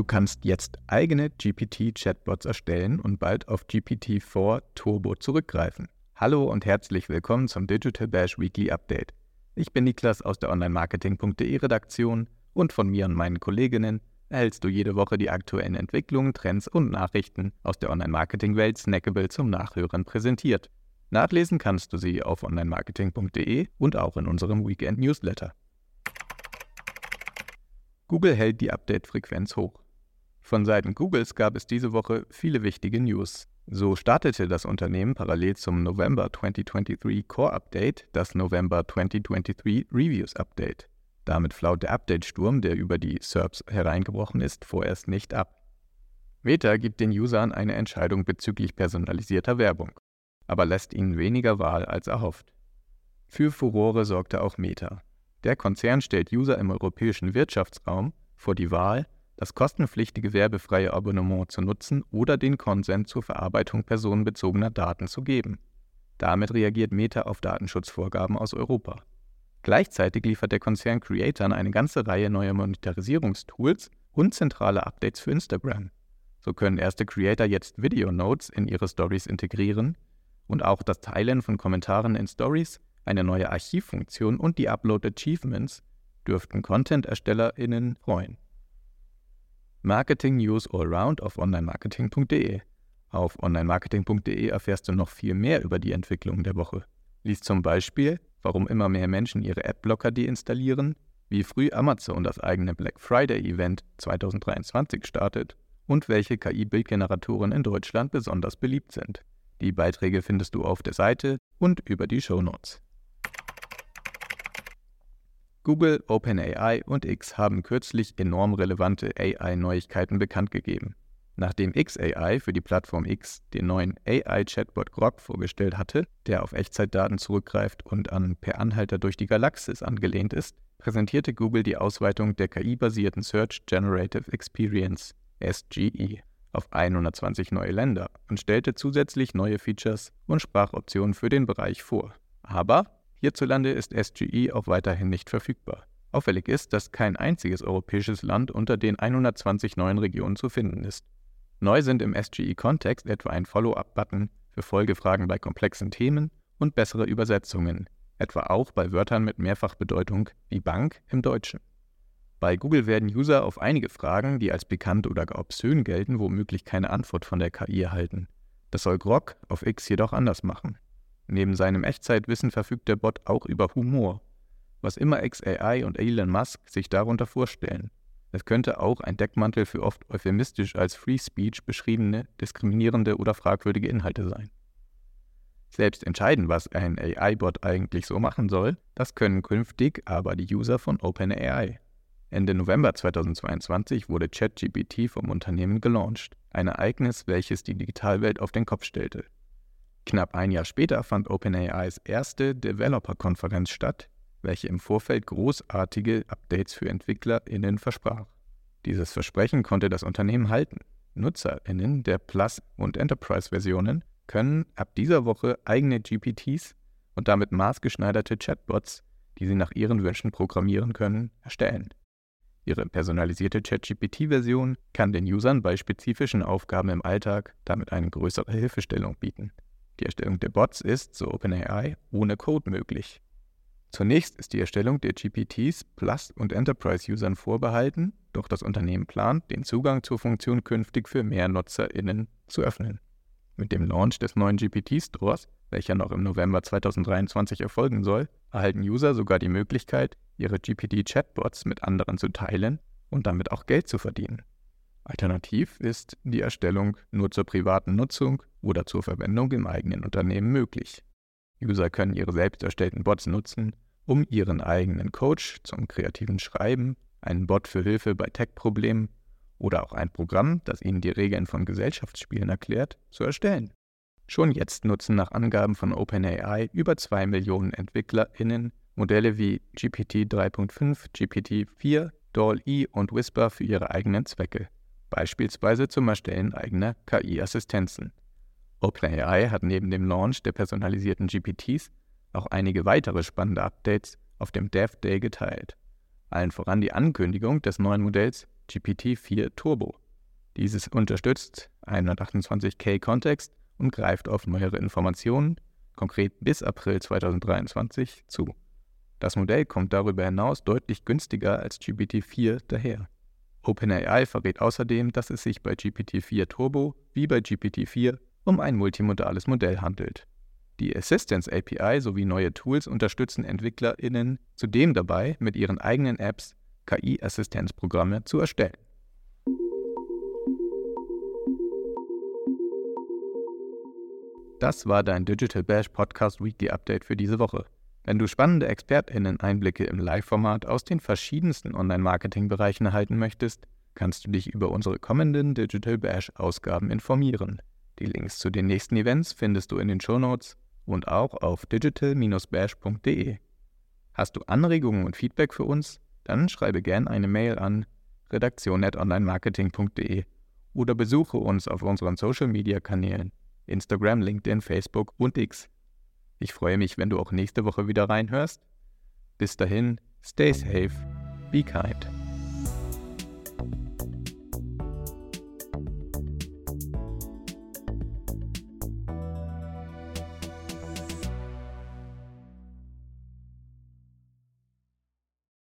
Du kannst jetzt eigene GPT-Chatbots erstellen und bald auf GPT-4 Turbo zurückgreifen. Hallo und herzlich willkommen zum Digital Bash Weekly Update. Ich bin Niklas aus der Online-Marketing.de Redaktion und von mir und meinen Kolleginnen erhältst du jede Woche die aktuellen Entwicklungen, Trends und Nachrichten aus der Online-Marketing-Welt snackable zum Nachhören präsentiert. Nachlesen kannst du sie auf online-marketing.de und auch in unserem Weekend-Newsletter. Google hält die Update-Frequenz hoch. Von Seiten Googles gab es diese Woche viele wichtige News. So startete das Unternehmen parallel zum November 2023 Core Update das November 2023 Reviews Update. Damit flaut der Update-Sturm, der über die SERPs hereingebrochen ist, vorerst nicht ab. Meta gibt den Usern eine Entscheidung bezüglich personalisierter Werbung, aber lässt ihnen weniger Wahl als erhofft. Für Furore sorgte auch Meta. Der Konzern stellt User im europäischen Wirtschaftsraum vor die Wahl, das kostenpflichtige werbefreie Abonnement zu nutzen oder den Konsent zur Verarbeitung personenbezogener Daten zu geben. Damit reagiert Meta auf Datenschutzvorgaben aus Europa. Gleichzeitig liefert der Konzern Creatern eine ganze Reihe neuer Monetarisierungstools und zentrale Updates für Instagram. So können erste Creator jetzt Video Notes in ihre Stories integrieren und auch das Teilen von Kommentaren in Stories, eine neue Archivfunktion und die Upload Achievements dürften Content-ErstellerInnen freuen. Marketing News Allround auf onlinemarketing.de. Auf onlinemarketing.de erfährst du noch viel mehr über die Entwicklungen der Woche. Lies zum Beispiel, warum immer mehr Menschen ihre Adblocker deinstallieren, wie früh Amazon das eigene Black Friday Event 2023 startet und welche KI-Bildgeneratoren in Deutschland besonders beliebt sind. Die Beiträge findest du auf der Seite und über die Show Notes. Google, OpenAI und X haben kürzlich enorm relevante AI-Neuigkeiten bekannt gegeben. Nachdem XAI für die Plattform X den neuen AI-Chatbot Grok vorgestellt hatte, der auf Echtzeitdaten zurückgreift und an Per Anhalter durch die Galaxis angelehnt ist, präsentierte Google die Ausweitung der KI-basierten Search Generative Experience SGE auf 120 neue Länder und stellte zusätzlich neue Features und Sprachoptionen für den Bereich vor. Aber Hierzulande ist SGE auch weiterhin nicht verfügbar. Auffällig ist, dass kein einziges europäisches Land unter den 120 neuen Regionen zu finden ist. Neu sind im SGE-Kontext etwa ein Follow-up-Button für Folgefragen bei komplexen Themen und bessere Übersetzungen, etwa auch bei Wörtern mit Mehrfachbedeutung wie Bank im Deutschen. Bei Google werden User auf einige Fragen, die als bekannt oder gar obszön gelten, womöglich keine Antwort von der KI erhalten. Das soll Grok auf X jedoch anders machen. Neben seinem Echtzeitwissen verfügt der Bot auch über Humor, was immer XAI und Elon Musk sich darunter vorstellen. Es könnte auch ein Deckmantel für oft euphemistisch als Free Speech beschriebene, diskriminierende oder fragwürdige Inhalte sein. Selbst entscheiden, was ein AI-Bot eigentlich so machen soll, das können künftig aber die User von OpenAI. Ende November 2022 wurde ChatGPT vom Unternehmen gelauncht, ein Ereignis, welches die Digitalwelt auf den Kopf stellte. Knapp ein Jahr später fand OpenAIs erste Developer-Konferenz statt, welche im Vorfeld großartige Updates für EntwicklerInnen versprach. Dieses Versprechen konnte das Unternehmen halten. NutzerInnen der Plus- und Enterprise-Versionen können ab dieser Woche eigene GPTs und damit maßgeschneiderte Chatbots, die sie nach ihren Wünschen programmieren können, erstellen. Ihre personalisierte ChatGPT-Version kann den Usern bei spezifischen Aufgaben im Alltag damit eine größere Hilfestellung bieten. Die Erstellung der Bots ist, so OpenAI, ohne Code möglich. Zunächst ist die Erstellung der GPTs Plus- und Enterprise-Usern vorbehalten, doch das Unternehmen plant, den Zugang zur Funktion künftig für mehr NutzerInnen zu öffnen. Mit dem Launch des neuen GPT-Stores, welcher noch im November 2023 erfolgen soll, erhalten User sogar die Möglichkeit, ihre GPT-Chatbots mit anderen zu teilen und damit auch Geld zu verdienen. Alternativ ist die Erstellung nur zur privaten Nutzung oder zur Verwendung im eigenen Unternehmen möglich. User können ihre selbst erstellten Bots nutzen, um ihren eigenen Coach zum kreativen Schreiben, einen Bot für Hilfe bei Tech-Problemen oder auch ein Programm, das ihnen die Regeln von Gesellschaftsspielen erklärt, zu erstellen. Schon jetzt nutzen nach Angaben von OpenAI über 2 Millionen EntwicklerInnen Modelle wie GPT 3.5, GPT 4, DALL-E und Whisper für ihre eigenen Zwecke. beispielsweise zum Erstellen eigener KI-Assistenzen. OpenAI hat neben dem Launch der personalisierten GPTs auch einige weitere spannende Updates auf dem Dev Day geteilt. Allen voran die Ankündigung des neuen Modells GPT-4 Turbo. Dieses unterstützt 128K-Kontext und greift auf neuere Informationen, konkret bis April 2023, zu. Das Modell kommt darüber hinaus deutlich günstiger als GPT-4 daher. OpenAI verrät außerdem, dass es sich bei GPT-4 Turbo wie bei GPT-4 um ein multimodales Modell handelt. Die Assistance API sowie neue Tools unterstützen EntwicklerInnen zudem dabei, mit ihren eigenen Apps KI-Assistenzprogramme zu erstellen. Das war dein Digital Bash Podcast Weekly Update für diese Woche. Wenn du spannende ExpertInnen-Einblicke im Live-Format aus den verschiedensten Online-Marketing-Bereichen erhalten möchtest, kannst du dich über unsere kommenden Digital Bash-Ausgaben informieren. Die Links zu den nächsten Events findest du in den Show Notes und auch auf digital-bash.de. Hast du Anregungen und Feedback für uns? Dann schreibe gerne eine Mail an redaktion.onlinemarketing.de oder besuche uns auf unseren Social-Media-Kanälen Instagram, LinkedIn, Facebook und X. Ich freue mich, wenn du auch nächste Woche wieder reinhörst. Bis dahin, stay safe, be kind.